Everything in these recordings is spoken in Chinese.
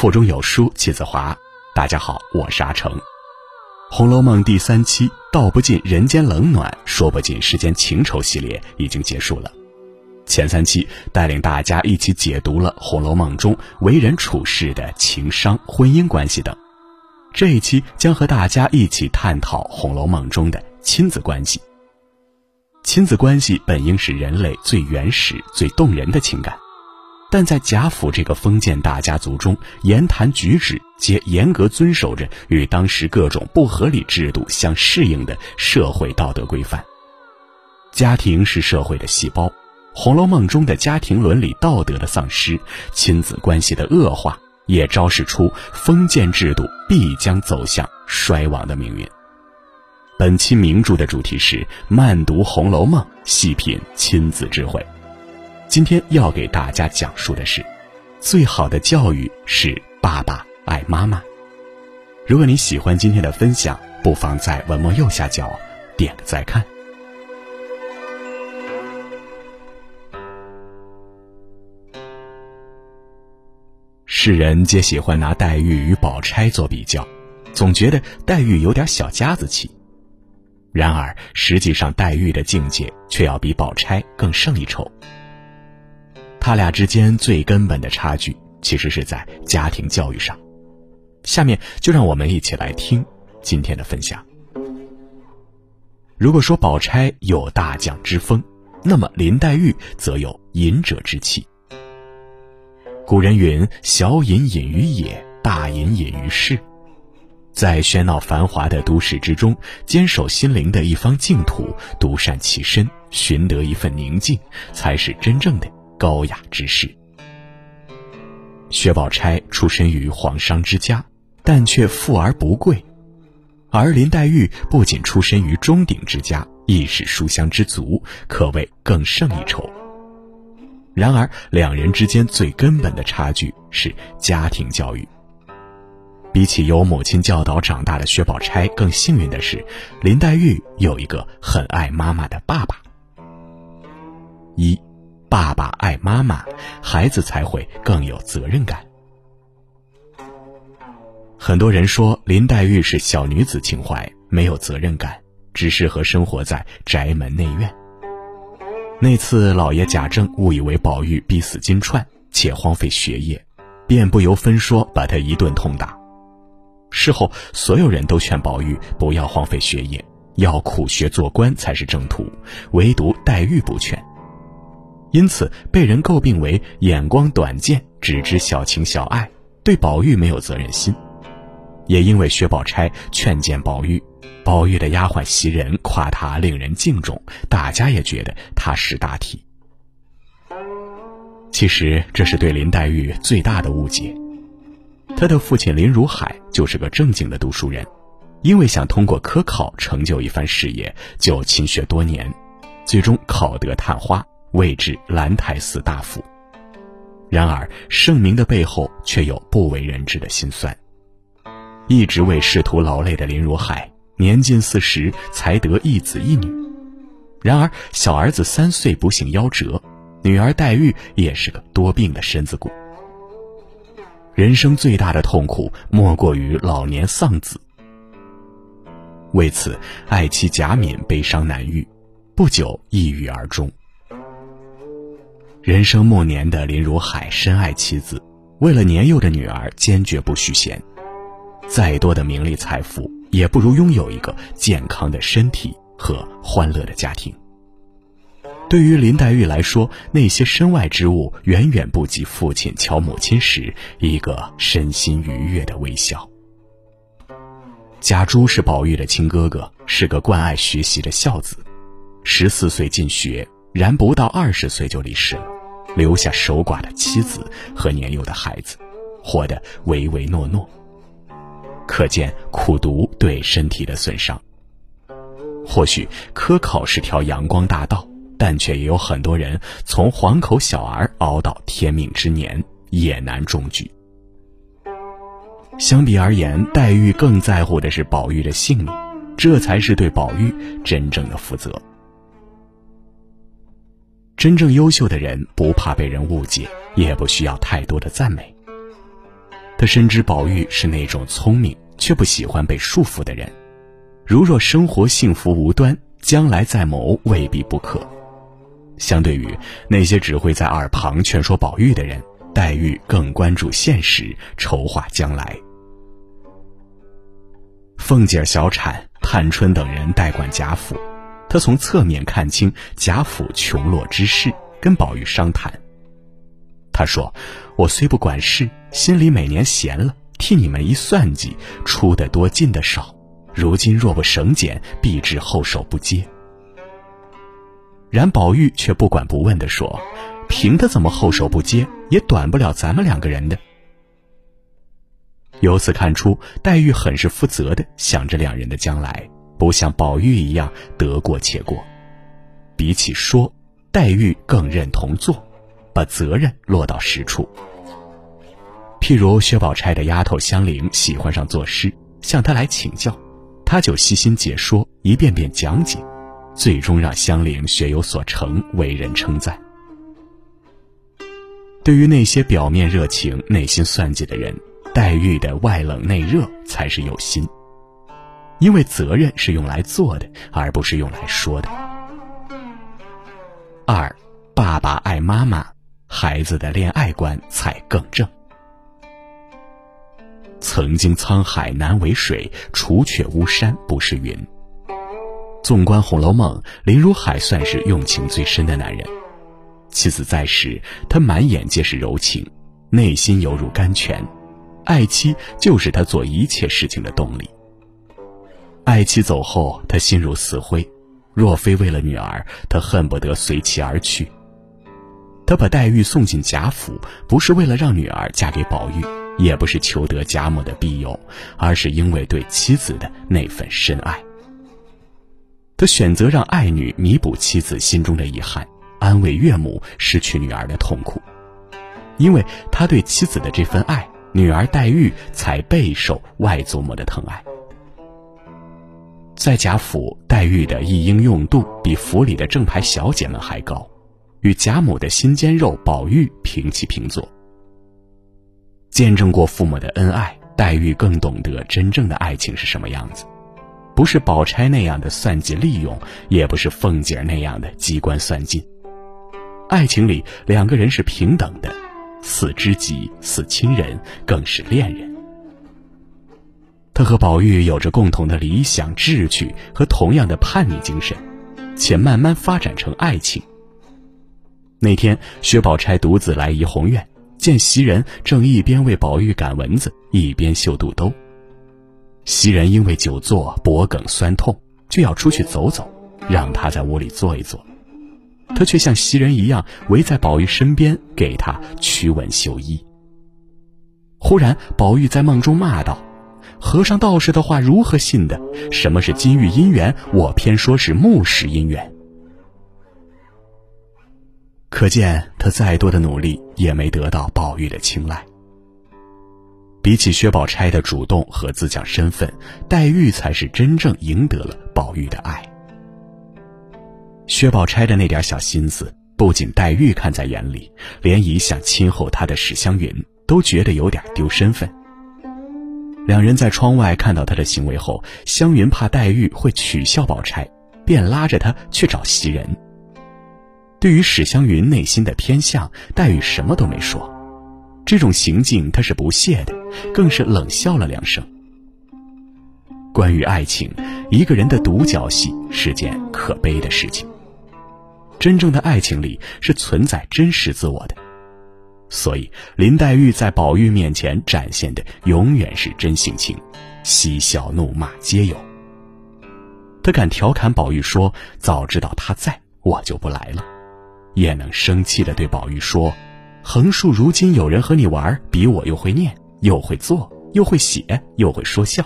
腹中有书气自华。大家好，我是阿成。《红楼梦》第三期“道不尽人间冷暖，说不尽世间情仇”系列已经结束了。前三期带领大家一起解读了《红楼梦》中为人处事的情商、婚姻关系等。这一期将和大家一起探讨《红楼梦》中的亲子关系。亲子关系本应是人类最原始、最动人的情感。但在贾府这个封建大家族中，言谈举止皆严格遵守着与当时各种不合理制度相适应的社会道德规范。家庭是社会的细胞，《红楼梦》中的家庭伦理道德的丧失，亲子关系的恶化，也昭示出封建制度必将走向衰亡的命运。本期名著的主题是慢读《红楼梦》，细品亲子智慧。今天要给大家讲述的是，最好的教育是爸爸爱妈妈。如果你喜欢今天的分享，不妨在文末右下角点个再看。世人皆喜欢拿黛玉与宝钗做比较，总觉得黛玉有点小家子气。然而，实际上黛玉的境界却要比宝钗更胜一筹。他俩之间最根本的差距，其实是在家庭教育上。下面就让我们一起来听今天的分享。如果说宝钗有大将之风，那么林黛玉则有隐者之气。古人云：“小隐隐于野，大隐隐于市。”在喧闹繁华的都市之中，坚守心灵的一方净土，独善其身，寻得一份宁静，才是真正的。高雅之士，薛宝钗出身于皇商之家，但却富而不贵；而林黛玉不仅出身于中鼎之家，亦是书香之族，可谓更胜一筹。然而，两人之间最根本的差距是家庭教育。比起由母亲教导长大的薛宝钗，更幸运的是，林黛玉有一个很爱妈妈的爸爸。一。爸爸爱妈妈，孩子才会更有责任感。很多人说林黛玉是小女子情怀，没有责任感，只适合生活在宅门内院。那次老爷贾政误以为宝玉必死金钏，且荒废学业，便不由分说把他一顿痛打。事后，所有人都劝宝玉不要荒废学业，要苦学做官才是正途，唯独黛玉不劝。因此被人诟病为眼光短见，只知小情小爱，对宝玉没有责任心。也因为薛宝钗劝谏宝玉，宝玉的丫鬟袭人夸他令人敬重，大家也觉得他识大体。其实这是对林黛玉最大的误解。她的父亲林如海就是个正经的读书人，因为想通过科考成就一番事业，就勤学多年，最终考得探花。位至兰台寺大夫。然而盛名的背后却有不为人知的辛酸。一直为仕途劳累的林如海，年近四十才得一子一女。然而小儿子三岁不幸夭折，女儿黛玉也是个多病的身子骨。人生最大的痛苦莫过于老年丧子。为此，爱妻贾敏悲伤难愈，不久抑郁而终。人生暮年的林如海深爱妻子，为了年幼的女儿坚决不许闲。再多的名利财富，也不如拥有一个健康的身体和欢乐的家庭。对于林黛玉来说，那些身外之物远远不及父亲瞧母亲时一个身心愉悦的微笑。贾珠是宝玉的亲哥哥，是个惯爱学习的孝子，十四岁进学。然不到二十岁就离世了，留下守寡的妻子和年幼的孩子，活得唯唯诺诺。可见苦读对身体的损伤。或许科考是条阳光大道，但却也有很多人从黄口小儿熬到天命之年，也难中举。相比而言，黛玉更在乎的是宝玉的性命，这才是对宝玉真正的负责。真正优秀的人不怕被人误解，也不需要太多的赞美。他深知宝玉是那种聪明却不喜欢被束缚的人，如若生活幸福无端，将来再谋未必不可。相对于那些只会在耳旁劝说宝玉的人，黛玉更关注现实，筹划将来。凤姐、小产、探春等人代管贾府，他从侧面看清贾府穷落之事，跟宝玉商谈。他说：“我虽不管事，心里每年闲了，替你们一算计，出的多，进的少。如今若不省俭，必致后手不接。”然宝玉却不管不问地说：“凭他怎么后手不接，也短不了咱们两个人的。”由此看出，黛玉很是负责的想着两人的将来，不像宝玉一样得过且过。比起说，黛玉更认同做，把责任落到实处。譬如薛宝钗的丫头香菱喜欢上作诗，向她来请教，她就悉心解说，一遍遍讲解。最终让香菱学有所成，为人称赞。对于那些表面热情、内心算计的人，黛玉的外冷内热才是有心。因为责任是用来做的，而不是用来说的。二，爸爸爱妈妈，孩子的恋爱观才更正。曾经沧海难为水，除却巫山不是云。纵观《红楼梦》，林如海算是用情最深的男人。妻子在时，他满眼皆是柔情，内心犹如甘泉。爱妻就是他做一切事情的动力。爱妻走后，他心如死灰。若非为了女儿，他恨不得随妻而去。他把黛玉送进贾府，不是为了让女儿嫁给宝玉，也不是求得贾母的庇佑，而是因为对妻子的那份深爱。他选择让爱女弥补妻子心中的遗憾，安慰岳母失去女儿的痛苦，因为他对妻子的这份爱，女儿黛玉才备受外祖母的疼爱。在贾府，黛玉的一应用度比府里的正牌小姐们还高，与贾母的心尖肉宝玉平起平坐。见证过父母的恩爱，黛玉更懂得真正的爱情是什么样子。不是宝钗那样的算计利用，也不是凤姐那样的机关算尽。爱情里两个人是平等的，似知己，似亲人，更是恋人。他和宝玉有着共同的理想、志趣和同样的叛逆精神，且慢慢发展成爱情。那天，薛宝钗独自来怡红院，见袭人正一边为宝玉赶蚊子，一边绣肚兜。袭人因为久坐脖梗酸痛，就要出去走走，让他在屋里坐一坐。他却像袭人一样围在宝玉身边，给他驱蚊绣衣。忽然，宝玉在梦中骂道：“和尚道士的话如何信的？什么是金玉姻缘？我偏说是木石姻缘。”可见他再多的努力，也没得到宝玉的青睐。比起薛宝钗的主动和自降身份，黛玉才是真正赢得了宝玉的爱。薛宝钗的那点小心思，不仅黛玉看在眼里，连一向亲厚她的史湘云都觉得有点丢身份。两人在窗外看到他的行为后，湘云怕黛玉会取笑宝钗，便拉着他去找袭人。对于史湘云内心的偏向，黛玉什么都没说。这种行径，她是不屑的，更是冷笑了两声。关于爱情，一个人的独角戏是件可悲的事情。真正的爱情里是存在真实自我的，所以林黛玉在宝玉面前展现的永远是真性情，嬉笑怒骂皆有。她敢调侃宝玉说：“早知道他在，我就不来了。”也能生气的对宝玉说。横竖如今有人和你玩，比我又会念，又会做，又会写，又会说笑，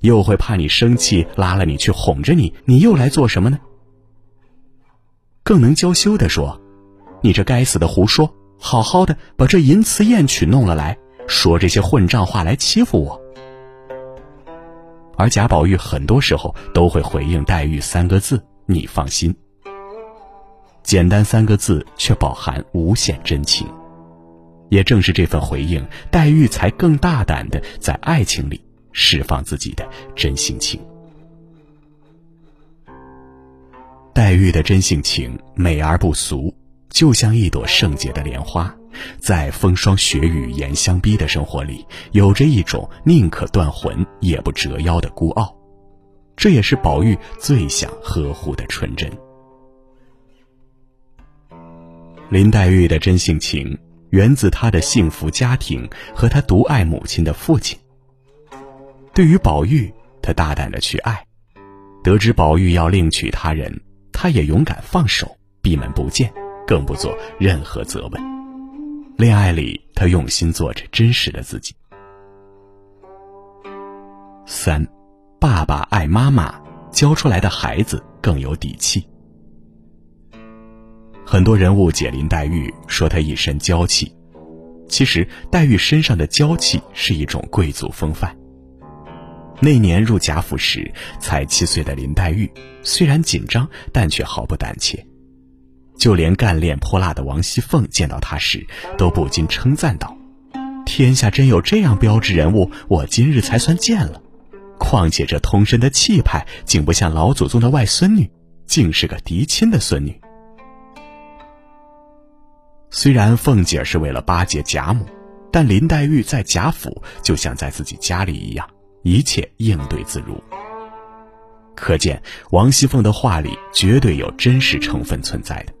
又会怕你生气，拉了你去哄着你，你又来做什么呢？更能娇羞的说：“你这该死的胡说！好好的把这淫词艳曲弄了来，说这些混账话来欺负我。”而贾宝玉很多时候都会回应黛玉三个字：“你放心。”简单三个字，却饱含无限真情。也正是这份回应，黛玉才更大胆的在爱情里释放自己的真性情。黛玉的真性情美而不俗，就像一朵圣洁的莲花，在风霜雪雨严相逼的生活里，有着一种宁可断魂也不折腰的孤傲。这也是宝玉最想呵护的纯真。林黛玉的真性情。源自她的幸福家庭和她独爱母亲的父亲。对于宝玉，他大胆的去爱，得知宝玉要另娶他人，他也勇敢放手，闭门不见，更不做任何责问。恋爱里，他用心做着真实的自己。三，爸爸爱妈妈，教出来的孩子更有底气。很多人误解林黛玉，说她一身娇气。其实，黛玉身上的娇气是一种贵族风范。那年入贾府时，才七岁的林黛玉，虽然紧张，但却毫不胆怯。就连干练泼辣的王熙凤见到她时，都不禁称赞道：“天下真有这样标致人物，我今日才算见了。况且这通身的气派，竟不像老祖宗的外孙女，竟是个嫡亲的孙女。”虽然凤姐是为了巴结贾母，但林黛玉在贾府就像在自己家里一样，一切应对自如。可见王熙凤的话里绝对有真实成分存在的。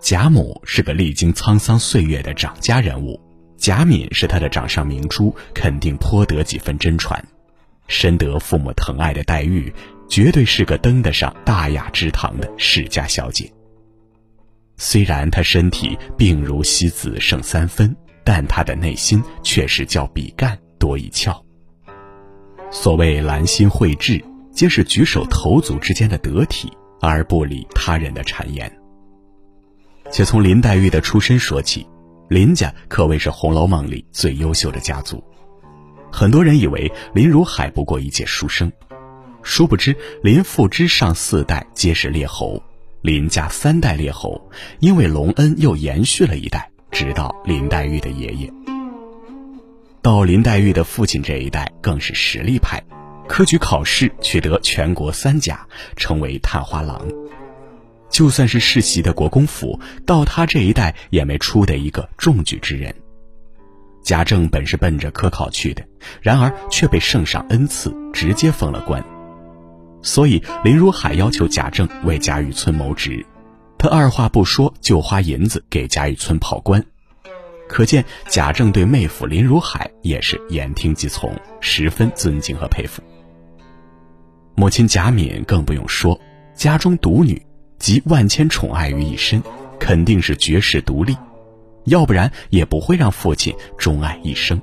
贾母是个历经沧桑岁月的掌家人物，贾敏是她的掌上明珠，肯定颇得几分真传。深得父母疼爱的黛玉，绝对是个登得上大雅之堂的世家小姐。虽然他身体病如西子胜三分，但他的内心却是较比干多一窍。所谓兰心蕙质，皆是举手投足之间的得体，而不理他人的谗言。且从林黛玉的出身说起，林家可谓是《红楼梦》里最优秀的家族。很多人以为林如海不过一介书生，殊不知林父之上四代皆是列侯。林家三代列侯，因为隆恩又延续了一代，直到林黛玉的爷爷。到林黛玉的父亲这一代，更是实力派，科举考试取得全国三甲，成为探花郎。就算是世袭的国公府，到他这一代也没出的一个中举之人。贾政本是奔着科考去的，然而却被圣上恩赐，直接封了官。所以林如海要求贾政为贾雨村谋职，他二话不说就花银子给贾雨村跑官，可见贾政对妹夫林如海也是言听计从，十分尊敬和佩服。母亲贾敏更不用说，家中独女，集万千宠爱于一身，肯定是绝世独立，要不然也不会让父亲钟爱一生。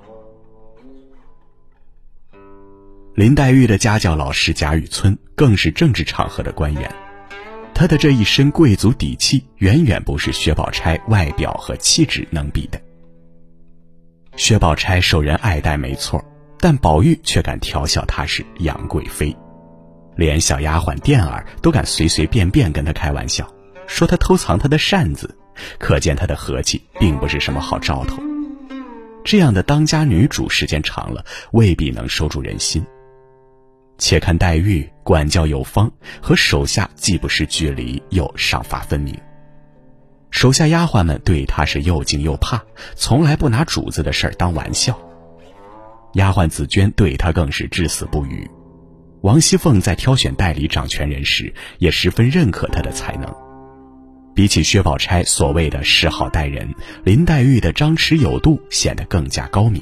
林黛玉的家教老师贾雨村更是政治场合的官员，他的这一身贵族底气远远不是薛宝钗外表和气质能比的。薛宝钗受人爱戴没错，但宝玉却敢调笑她是杨贵妃，连小丫鬟钿儿都敢随随便便跟他开玩笑，说他偷藏他的扇子，可见他的和气并不是什么好兆头。这样的当家女主时间长了，未必能收住人心。且看黛玉管教有方，和手下既不失距离，又赏罚分明。手下丫鬟们对她是又敬又怕，从来不拿主子的事儿当玩笑。丫鬟紫娟对她更是至死不渝。王熙凤在挑选代理掌权人时，也十分认可她的才能。比起薛宝钗所谓的识好待人，林黛玉的张弛有度显得更加高明。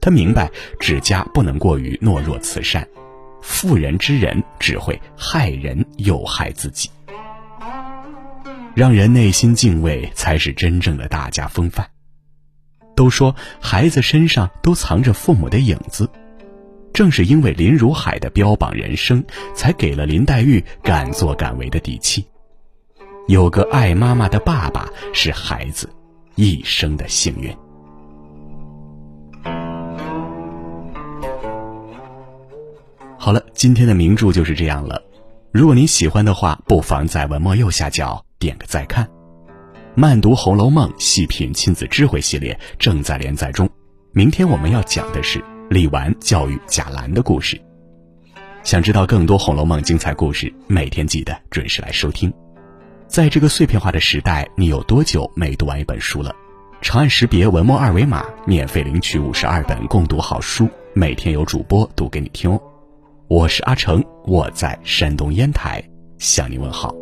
他明白，指家不能过于懦弱慈善，妇人之仁只会害人又害自己。让人内心敬畏，才是真正的大家风范。都说孩子身上都藏着父母的影子，正是因为林如海的标榜人生，才给了林黛玉敢作敢为的底气。有个爱妈妈的爸爸，是孩子一生的幸运。好了，今天的名著就是这样了。如果您喜欢的话，不妨在文末右下角点个再看。慢读《红楼梦》，细品亲子智慧系列正在连载中。明天我们要讲的是李纨教育贾兰的故事。想知道更多《红楼梦》精彩故事，每天记得准时来收听。在这个碎片化的时代，你有多久没读完一本书了？长按识别文末二维码，免费领取五十二本共读好书，每天有主播读给你听哦。我是阿成，我在山东烟台向你问好。